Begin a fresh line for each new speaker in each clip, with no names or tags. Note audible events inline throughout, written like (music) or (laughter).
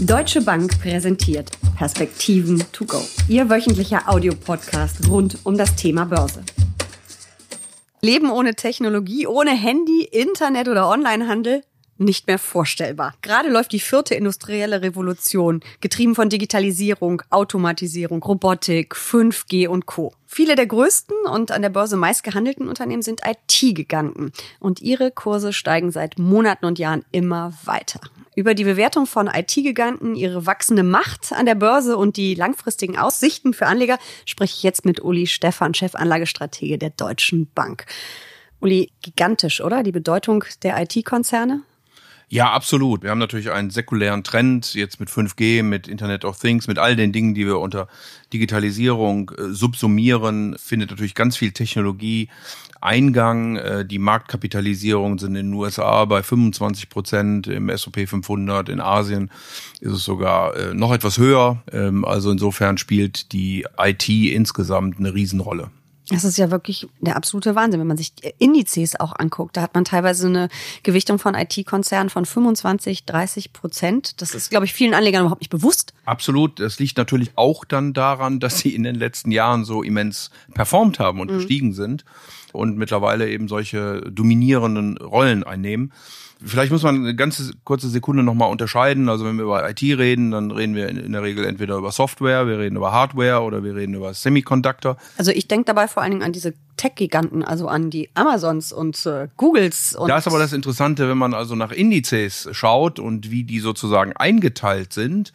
Deutsche Bank präsentiert Perspektiven to go. Ihr wöchentlicher Audiopodcast rund um das Thema Börse. Leben ohne Technologie, ohne Handy, Internet oder Onlinehandel? nicht mehr vorstellbar. Gerade läuft die vierte industrielle Revolution, getrieben von Digitalisierung, Automatisierung, Robotik, 5G und Co. Viele der größten und an der Börse meist gehandelten Unternehmen sind IT-Giganten und ihre Kurse steigen seit Monaten und Jahren immer weiter. Über die Bewertung von IT-Giganten, ihre wachsende Macht an der Börse und die langfristigen Aussichten für Anleger spreche ich jetzt mit Uli Stephan, Chefanlagestratege der Deutschen Bank. Uli, gigantisch, oder? Die Bedeutung der IT-Konzerne?
Ja, absolut. Wir haben natürlich einen säkulären Trend jetzt mit 5G, mit Internet of Things, mit all den Dingen, die wir unter Digitalisierung äh, subsumieren, findet natürlich ganz viel Technologie Eingang. Äh, die Marktkapitalisierung sind in den USA bei 25 Prozent, im S&P 500, in Asien ist es sogar äh, noch etwas höher. Ähm, also insofern spielt die IT insgesamt eine Riesenrolle.
Das ist ja wirklich der absolute Wahnsinn, wenn man sich Indizes auch anguckt. Da hat man teilweise eine Gewichtung von IT-Konzernen von 25, 30 Prozent. Das ist, glaube ich, vielen Anlegern überhaupt nicht bewusst.
Absolut. Das liegt natürlich auch dann daran, dass sie in den letzten Jahren so immens performt haben und mhm. gestiegen sind und mittlerweile eben solche dominierenden Rollen einnehmen. Vielleicht muss man eine ganze kurze Sekunde nochmal unterscheiden. Also wenn wir über IT reden, dann reden wir in der Regel entweder über Software, wir reden über Hardware oder wir reden über Semiconductor.
Also ich denke dabei vor allen Dingen an diese Tech-Giganten, also an die Amazons und äh, Googles. Und
da ist aber das Interessante, wenn man also nach Indizes schaut und wie die sozusagen eingeteilt sind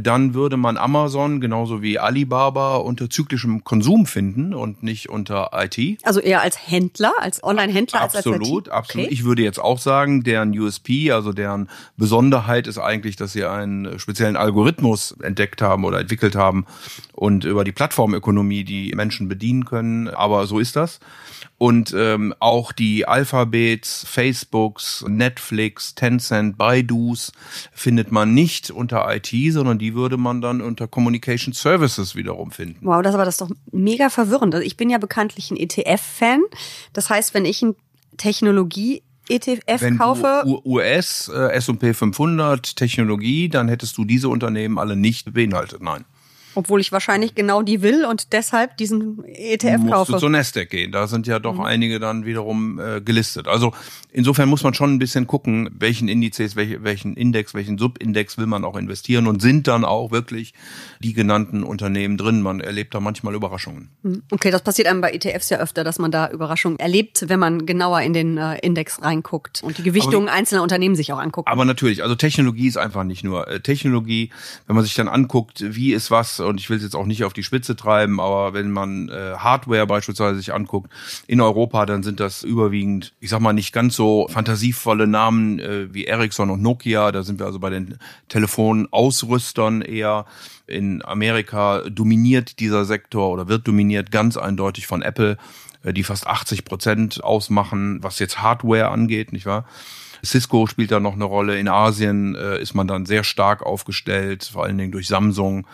dann würde man Amazon genauso wie Alibaba unter zyklischem Konsum finden und nicht unter IT.
Also eher als Händler, als Online-Händler
als als Absolut, absolut. Okay. Ich würde jetzt auch sagen, deren USP, also deren Besonderheit ist eigentlich, dass sie einen speziellen Algorithmus entdeckt haben oder entwickelt haben und über die Plattformökonomie die Menschen bedienen können. Aber so ist das. Und ähm, auch die Alphabets, Facebooks, Netflix, Tencent, Baidus findet man nicht unter IT, sondern die würde man dann unter Communication Services wiederum finden.
Wow, das aber das ist doch mega verwirrend. Also ich bin ja bekanntlich ein ETF-Fan. Das heißt, wenn ich ein Technologie ETF
Wenn
kaufe.
Du US, S&P 500, Technologie, dann hättest du diese Unternehmen alle nicht beinhaltet, nein.
Obwohl ich wahrscheinlich genau die will und deshalb diesen ETF Musst kaufe.
Du zur Nasdaq gehen. Da sind ja doch mhm. einige dann wiederum äh, gelistet. Also insofern muss man schon ein bisschen gucken, welchen Indizes, welche, welchen Index, welchen Subindex will man auch investieren und sind dann auch wirklich die genannten Unternehmen drin. Man erlebt da manchmal Überraschungen.
Mhm. Okay, das passiert einem bei ETFs ja öfter, dass man da Überraschungen erlebt, wenn man genauer in den äh, Index reinguckt und die Gewichtungen einzelner Unternehmen sich auch anguckt.
Aber natürlich, also Technologie ist einfach nicht nur äh, Technologie. Wenn man sich dann anguckt, wie ist was und ich will es jetzt auch nicht auf die Spitze treiben, aber wenn man äh, Hardware beispielsweise sich anguckt in Europa, dann sind das überwiegend, ich sag mal, nicht ganz so fantasievolle Namen äh, wie Ericsson und Nokia. Da sind wir also bei den Telefonausrüstern eher. In Amerika dominiert dieser Sektor oder wird dominiert ganz eindeutig von Apple, äh, die fast 80 Prozent ausmachen, was jetzt Hardware angeht, nicht wahr? Cisco spielt da noch eine Rolle. In Asien äh, ist man dann sehr stark aufgestellt, vor allen Dingen durch Samsung.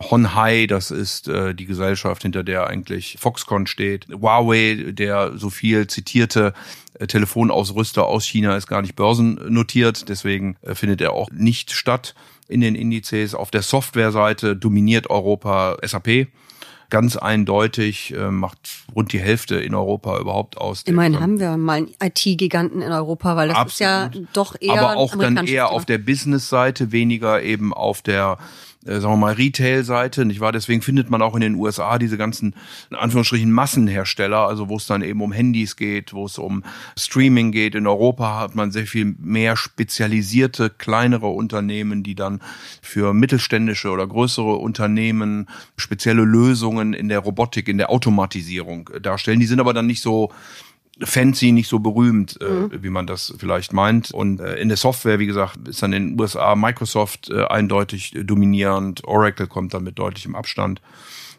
Honhai, das ist äh, die Gesellschaft, hinter der eigentlich Foxconn steht. Huawei, der so viel zitierte äh, Telefonausrüster aus China, ist gar nicht börsennotiert, deswegen äh, findet er auch nicht statt in den Indizes. Auf der Softwareseite dominiert Europa SAP ganz eindeutig, äh, macht rund die Hälfte in Europa überhaupt aus.
Immerhin haben wir mal einen IT-Giganten in Europa, weil das Absolut. ist ja doch eher.
Aber auch dann eher auf der Business-Seite, weniger eben auf der äh, sagen wir mal, Retail-Seite, nicht wahr? Deswegen findet man auch in den USA diese ganzen, in Anführungsstrichen, Massenhersteller, also wo es dann eben um Handys geht, wo es um Streaming geht. In Europa hat man sehr viel mehr spezialisierte, kleinere Unternehmen, die dann für mittelständische oder größere Unternehmen spezielle Lösungen in der Robotik, in der Automatisierung darstellen. Die sind aber dann nicht so fancy, nicht so berühmt, äh, mhm. wie man das vielleicht meint. Und äh, in der Software, wie gesagt, ist dann in den USA Microsoft äh, eindeutig dominierend. Oracle kommt dann mit deutlichem Abstand.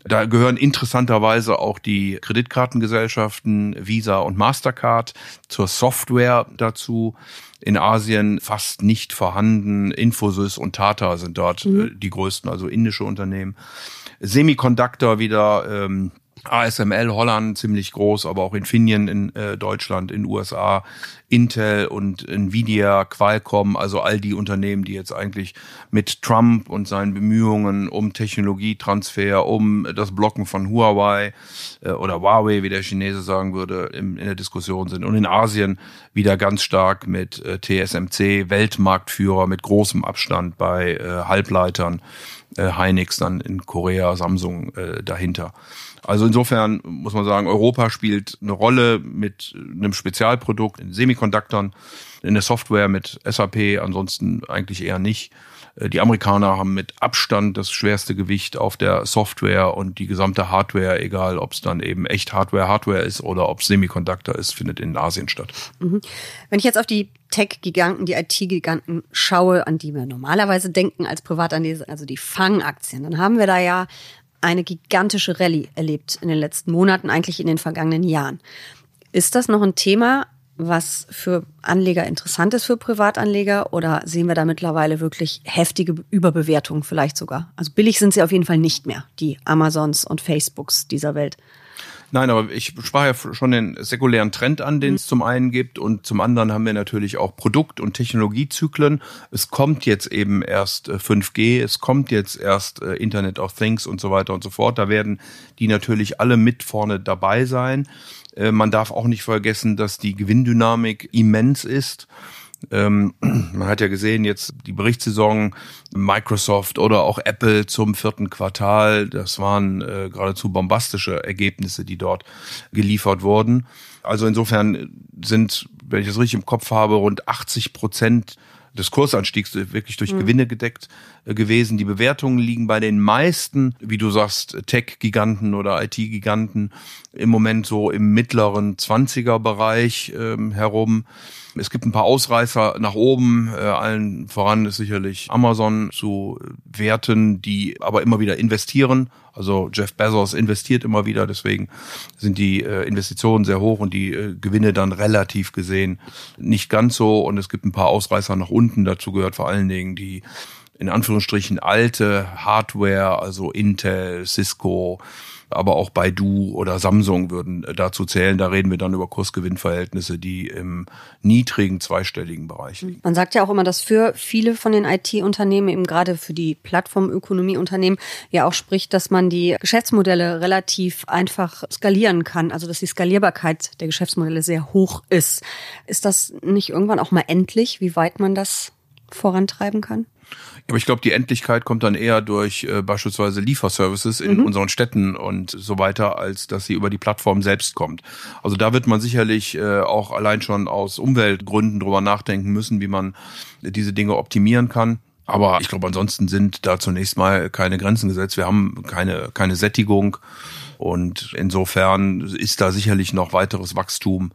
Da gehören interessanterweise auch die Kreditkartengesellschaften Visa und Mastercard zur Software dazu. In Asien fast nicht vorhanden. Infosys und Tata sind dort mhm. äh, die größten, also indische Unternehmen. Semiconductor wieder ähm, ASML Holland ziemlich groß, aber auch Infineon in äh, Deutschland, in USA, Intel und Nvidia, Qualcomm, also all die Unternehmen, die jetzt eigentlich mit Trump und seinen Bemühungen um Technologietransfer, um das Blocken von Huawei äh, oder Huawei, wie der Chinese sagen würde, im, in der Diskussion sind. Und in Asien wieder ganz stark mit äh, TSMC, Weltmarktführer mit großem Abstand bei äh, Halbleitern, äh, Hynix dann in Korea, Samsung äh, dahinter. Also insofern muss man sagen, Europa spielt eine Rolle mit einem Spezialprodukt in Semiconductoren, in der Software mit SAP, ansonsten eigentlich eher nicht. Äh, die Amerikaner haben mit Abstand das schwerste Gewicht auf der Software und die gesamte Hardware, egal ob es dann eben echt Hardware, Hardware ist oder ob es Semiconductor ist, findet in Asien statt.
Mhm. Wenn ich jetzt auf die Tech-Giganten, die IT-Giganten schaue, an die wir normalerweise denken als Privatanleger, also die Fang-Aktien, dann haben wir da ja eine gigantische Rallye erlebt in den letzten Monaten, eigentlich in den vergangenen Jahren. Ist das noch ein Thema, was für Anleger interessant ist für Privatanleger oder sehen wir da mittlerweile wirklich heftige Überbewertungen vielleicht sogar? Also billig sind sie auf jeden Fall nicht mehr, die Amazons und Facebooks dieser Welt.
Nein, aber ich sprach ja schon den säkulären Trend an, den es mhm. zum einen gibt und zum anderen haben wir natürlich auch Produkt- und Technologiezyklen. Es kommt jetzt eben erst 5G, äh, es kommt jetzt erst äh, Internet of Things und so weiter und so fort. Da werden die natürlich alle mit vorne dabei sein. Äh, man darf auch nicht vergessen, dass die Gewinndynamik immens ist. Ähm, (clears throat) man hat ja gesehen, jetzt die Berichtssaison Microsoft oder auch Apple zum vierten Quartal, das waren äh, geradezu bombastische Ergebnisse, die dort geliefert wurden. Also insofern sind, wenn ich das richtig im Kopf habe, rund 80 Prozent des Kursanstiegs wirklich durch mhm. Gewinne gedeckt äh, gewesen. Die Bewertungen liegen bei den meisten, wie du sagst, Tech-Giganten oder IT-Giganten im Moment so im mittleren 20er-Bereich ähm, herum. Es gibt ein paar Ausreißer nach oben. Äh, allen voran ist sicherlich Amazon zu Werten, die aber immer wieder investieren. Also Jeff Bezos investiert immer wieder, deswegen sind die äh, Investitionen sehr hoch und die äh, Gewinne dann relativ gesehen nicht ganz so. Und es gibt ein paar Ausreißer nach unten. Dazu gehört vor allen Dingen die in Anführungsstrichen alte Hardware, also Intel, Cisco, aber auch Baidu oder Samsung würden dazu zählen. Da reden wir dann über Kursgewinnverhältnisse, die im niedrigen zweistelligen Bereich liegen.
Man sagt ja auch immer, dass für viele von den IT-Unternehmen, eben gerade für die Plattformökonomie-Unternehmen, ja auch spricht, dass man die Geschäftsmodelle relativ einfach skalieren kann. Also dass die Skalierbarkeit der Geschäftsmodelle sehr hoch ist. Ist das nicht irgendwann auch mal endlich, wie weit man das vorantreiben kann?
Aber ich glaube, die Endlichkeit kommt dann eher durch äh, beispielsweise Lieferservices in mhm. unseren Städten und so weiter, als dass sie über die Plattform selbst kommt. Also da wird man sicherlich äh, auch allein schon aus Umweltgründen drüber nachdenken müssen, wie man diese Dinge optimieren kann. Aber ich glaube, ansonsten sind da zunächst mal keine Grenzen gesetzt. Wir haben keine, keine Sättigung. Und insofern ist da sicherlich noch weiteres Wachstum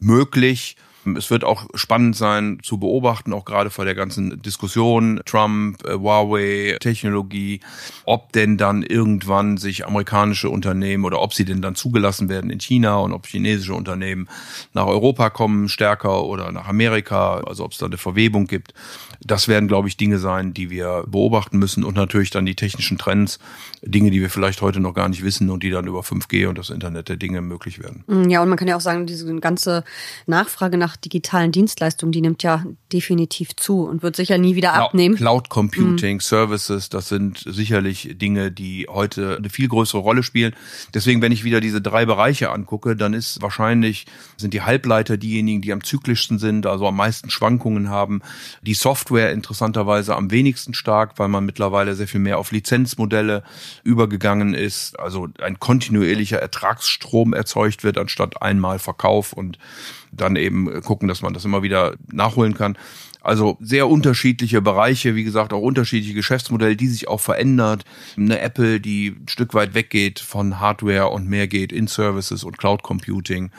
möglich. Es wird auch spannend sein zu beobachten, auch gerade vor der ganzen Diskussion Trump, äh, Huawei, Technologie, ob denn dann irgendwann sich amerikanische Unternehmen oder ob sie denn dann zugelassen werden in China und ob chinesische Unternehmen nach Europa kommen stärker oder nach Amerika, also ob es da eine Verwebung gibt. Das werden, glaube ich, Dinge sein, die wir beobachten müssen und natürlich dann die technischen Trends, Dinge, die wir vielleicht heute noch gar nicht wissen und die dann über 5G und das Internet der Dinge möglich werden.
Ja, und man kann ja auch sagen, diese ganze Nachfrage nach digitalen Dienstleistungen, die nimmt ja definitiv zu und wird sicher nie wieder abnehmen.
Cloud Computing, mhm. Services, das sind sicherlich Dinge, die heute eine viel größere Rolle spielen. Deswegen, wenn ich wieder diese drei Bereiche angucke, dann ist wahrscheinlich, sind die Halbleiter diejenigen, die am zyklischsten sind, also am meisten Schwankungen haben. Die Software interessanterweise am wenigsten stark, weil man mittlerweile sehr viel mehr auf Lizenzmodelle übergegangen ist, also ein kontinuierlicher Ertragsstrom erzeugt wird, anstatt einmal Verkauf und dann eben gucken, dass man das immer wieder nachholen kann. Also sehr unterschiedliche Bereiche, wie gesagt, auch unterschiedliche Geschäftsmodelle, die sich auch verändert. Eine Apple, die ein Stück weit weggeht von Hardware und mehr geht in Services und Cloud Computing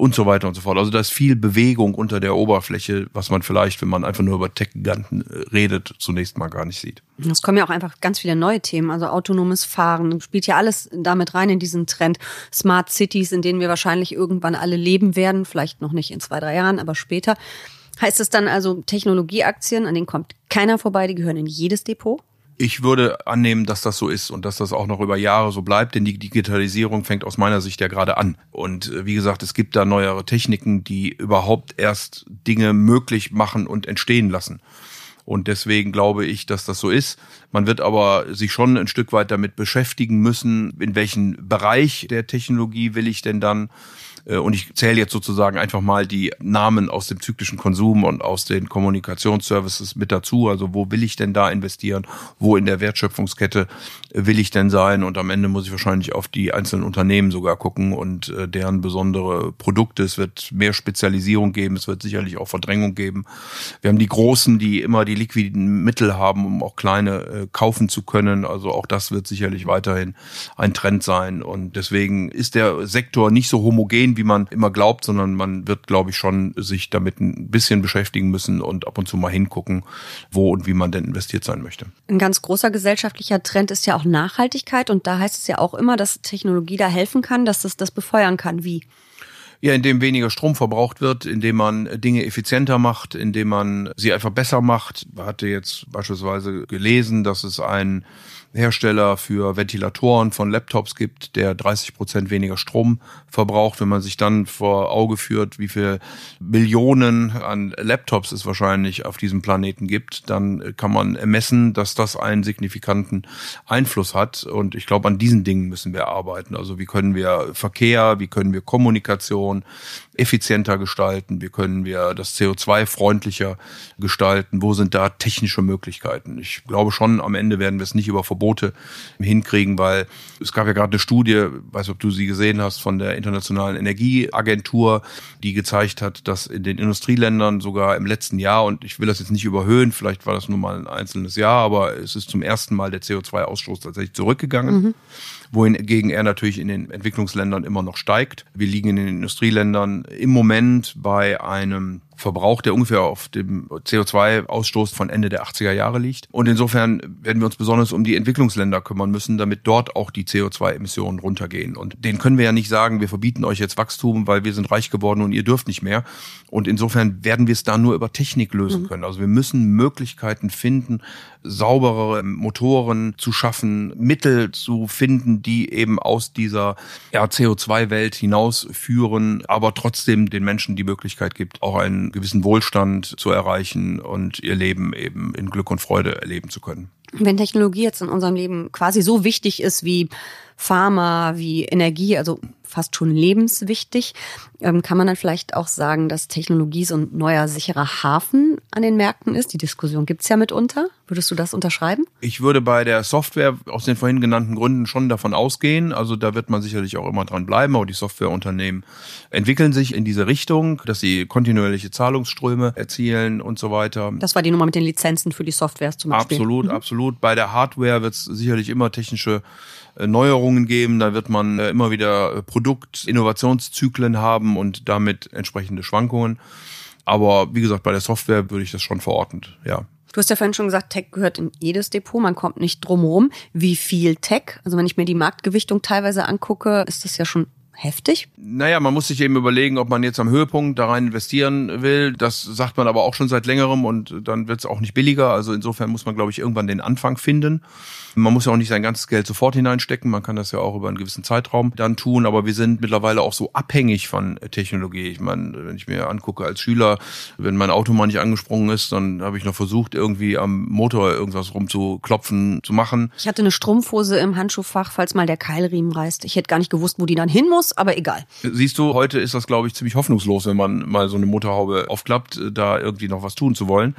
und so weiter und so fort. Also da ist viel Bewegung unter der Oberfläche, was man vielleicht, wenn man einfach nur über Tech-Giganten äh, redet, zunächst mal gar nicht sieht.
Es kommen ja auch einfach ganz viele neue Themen. Also autonomes Fahren spielt ja alles damit rein in diesen Trend. Smart Cities, in denen wir wahrscheinlich irgendwann alle leben werden, vielleicht noch nicht in zwei, drei Jahren, aber später. Heißt es dann also Technologieaktien, an denen kommt keiner vorbei, die gehören in jedes Depot?
Ich würde annehmen, dass das so ist und dass das auch noch über Jahre so bleibt, denn die Digitalisierung fängt aus meiner Sicht ja gerade an. Und äh, wie gesagt, es gibt da neuere Techniken, die überhaupt erst Dinge möglich machen und entstehen lassen. Und deswegen glaube ich, dass das so ist. Man wird aber sich schon ein Stück weit damit beschäftigen müssen, in welchen Bereich der Technologie will ich denn dann äh, und ich zähle jetzt sozusagen einfach mal die Namen aus dem zyklischen Konsum und aus den Kommunikationsservices mit dazu. Also wo will ich denn da investieren? Wo in der Wertschöpfungskette will ich denn sein? Und am Ende muss ich wahrscheinlich auf die einzelnen Unternehmen sogar gucken und äh, deren besondere Produkte. Es wird mehr Spezialisierung geben. Es wird sicherlich auch Verdrängung geben. Wir haben die Großen, die immer die liquiden Mittel haben, um auch kleine äh, kaufen zu können. Also auch das wird sicherlich weiterhin ein Trend sein. Und deswegen ist der Sektor nicht so homogen, wie man immer glaubt, sondern man wird, glaube ich, schon sich damit ein bisschen beschäftigen müssen und ab und zu mal hingucken, wo und wie man denn investiert sein möchte.
Ein ganz großer gesellschaftlicher Trend ist ja auch Nachhaltigkeit und da heißt es ja auch immer, dass Technologie da helfen kann, dass es das befeuern kann. Wie?
Ja, indem weniger Strom verbraucht wird, indem man Dinge effizienter macht, indem man sie einfach besser macht. Ich hatte jetzt beispielsweise gelesen, dass es ein Hersteller für Ventilatoren von Laptops gibt, der 30 Prozent weniger Strom verbraucht. Wenn man sich dann vor Auge führt, wie viel Millionen an Laptops es wahrscheinlich auf diesem Planeten gibt, dann kann man ermessen, dass das einen signifikanten Einfluss hat. Und ich glaube, an diesen Dingen müssen wir arbeiten. Also wie können wir Verkehr, wie können wir Kommunikation effizienter gestalten, wie können wir das CO2 freundlicher gestalten, wo sind da technische Möglichkeiten. Ich glaube schon, am Ende werden wir es nicht über Verbote hinkriegen, weil es gab ja gerade eine Studie, weiß ob du sie gesehen hast, von der Internationalen Energieagentur, die gezeigt hat, dass in den Industrieländern sogar im letzten Jahr, und ich will das jetzt nicht überhöhen, vielleicht war das nur mal ein einzelnes Jahr, aber es ist zum ersten Mal der CO2-Ausstoß tatsächlich zurückgegangen. Mhm wohingegen er natürlich in den Entwicklungsländern immer noch steigt. Wir liegen in den Industrieländern im Moment bei einem Verbrauch, der ungefähr auf dem CO2-Ausstoß von Ende der 80er Jahre liegt. Und insofern werden wir uns besonders um die Entwicklungsländer kümmern müssen, damit dort auch die CO2-Emissionen runtergehen. Und denen können wir ja nicht sagen, wir verbieten euch jetzt Wachstum, weil wir sind reich geworden und ihr dürft nicht mehr. Und insofern werden wir es da nur über Technik lösen mhm. können. Also wir müssen Möglichkeiten finden, sauberere Motoren zu schaffen, Mittel zu finden, die eben aus dieser ja, CO2-Welt hinausführen, aber trotzdem den Menschen die Möglichkeit gibt, auch einen gewissen Wohlstand zu erreichen und ihr Leben eben in Glück und Freude erleben zu können.
Wenn Technologie jetzt in unserem Leben quasi so wichtig ist wie Pharma, wie Energie, also fast schon lebenswichtig. Ähm, kann man dann vielleicht auch sagen, dass Technologie so ein neuer sicherer Hafen an den Märkten ist? Die Diskussion gibt's ja mitunter. Würdest du das unterschreiben?
Ich würde bei der Software aus den vorhin genannten Gründen schon davon ausgehen. Also da wird man sicherlich auch immer dran bleiben, aber die Softwareunternehmen entwickeln sich in diese Richtung, dass sie kontinuierliche Zahlungsströme erzielen und so weiter.
Das war die Nummer mit den Lizenzen für die Softwares zum Beispiel.
Absolut, mhm. absolut. Bei der Hardware wird es sicherlich immer technische äh, Neuerungen geben. Da wird man äh, immer wieder äh, Produktinnovationszyklen haben und damit entsprechende Schwankungen. Aber wie gesagt, bei der Software würde ich das schon verordnet, ja.
Du hast ja vorhin schon gesagt, Tech gehört in jedes Depot, man kommt nicht drum rum. Wie viel Tech? Also wenn ich mir die Marktgewichtung teilweise angucke, ist das ja schon heftig.
Naja, man muss sich eben überlegen, ob man jetzt am Höhepunkt da rein investieren will. Das sagt man aber auch schon seit längerem und dann wird es auch nicht billiger. Also insofern muss man, glaube ich, irgendwann den Anfang finden. Man muss ja auch nicht sein ganzes Geld sofort hineinstecken. Man kann das ja auch über einen gewissen Zeitraum dann tun. Aber wir sind mittlerweile auch so abhängig von Technologie. Ich meine, wenn ich mir angucke als Schüler, wenn mein Auto mal nicht angesprungen ist, dann habe ich noch versucht, irgendwie am Motor irgendwas rumzuklopfen, zu machen.
Ich hatte eine Strumpfhose im Handschuhfach, falls mal der Keilriemen reißt. Ich hätte gar nicht gewusst, wo die dann hin muss, aber egal.
Siehst du, heute ist das, glaube ich, ziemlich hoffnungslos, wenn man mal so eine Motorhaube aufklappt, da irgendwie noch was tun zu wollen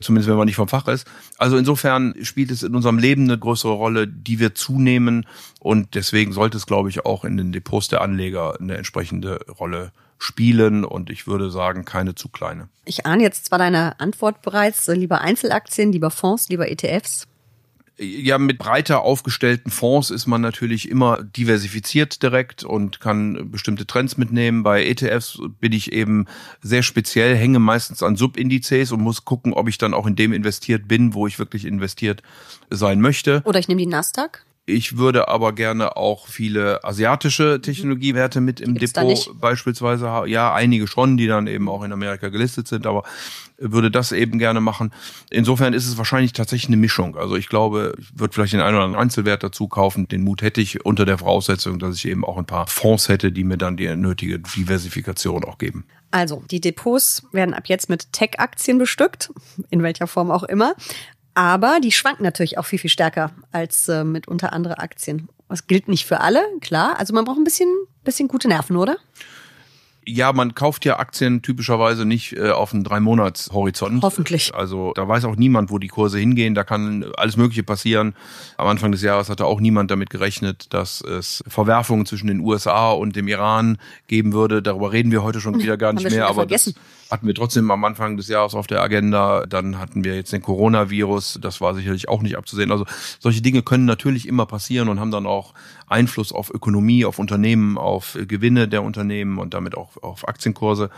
zumindest wenn man nicht vom Fach ist. Also insofern spielt es in unserem Leben eine größere Rolle, die wir zunehmen und deswegen sollte es, glaube ich, auch in den Depots der Anleger eine entsprechende Rolle spielen und ich würde sagen, keine zu kleine.
Ich ahne jetzt zwar deine Antwort bereits, lieber Einzelaktien, lieber Fonds, lieber ETFs
ja, mit breiter aufgestellten Fonds ist man natürlich immer diversifiziert direkt und kann bestimmte Trends mitnehmen. Bei ETFs bin ich eben sehr speziell, hänge meistens an Subindizes und muss gucken, ob ich dann auch in dem investiert bin, wo ich wirklich investiert sein möchte.
Oder ich nehme die Nasdaq.
Ich würde aber gerne auch viele asiatische Technologiewerte mit im
Gibt's
Depot beispielsweise haben. Ja, einige schon, die dann eben auch in Amerika gelistet sind, aber würde das eben gerne machen. Insofern ist es wahrscheinlich tatsächlich eine Mischung. Also ich glaube, ich würde vielleicht den einen oder anderen Einzelwert dazu kaufen. Den Mut hätte ich unter der Voraussetzung, dass ich eben auch ein paar Fonds hätte, die mir dann die nötige Diversifikation auch geben.
Also, die Depots werden ab jetzt mit Tech-Aktien bestückt, in welcher Form auch immer. Aber die schwanken natürlich auch viel, viel stärker als äh, mitunter andere Aktien. Das gilt nicht für alle, klar. Also man braucht ein bisschen, bisschen gute Nerven, oder?
Ja, man kauft ja Aktien typischerweise nicht äh, auf einen Drei-Monats-Horizont.
Hoffentlich.
Also da weiß auch niemand, wo die Kurse hingehen. Da kann alles Mögliche passieren. Am Anfang des Jahres hatte auch niemand damit gerechnet, dass es Verwerfungen zwischen den USA und dem Iran geben würde. Darüber reden wir heute schon (laughs) wieder gar nicht mehr. Aber das
vergessen.
Hatten wir trotzdem am Anfang des Jahres auf der Agenda. Dann hatten wir jetzt den Coronavirus. Das war sicherlich auch nicht abzusehen. Also solche Dinge können natürlich immer passieren und haben dann auch Einfluss auf Ökonomie, auf Unternehmen, auf äh, Gewinne der Unternehmen und damit auch auf Aktienkurse.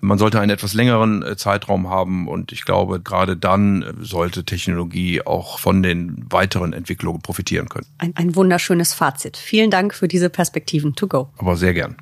Man sollte einen etwas längeren äh, Zeitraum haben und ich glaube, gerade dann äh, sollte Technologie auch von den weiteren Entwicklungen profitieren können.
Ein, ein wunderschönes Fazit. Vielen Dank für diese Perspektiven to go.
Aber sehr gern.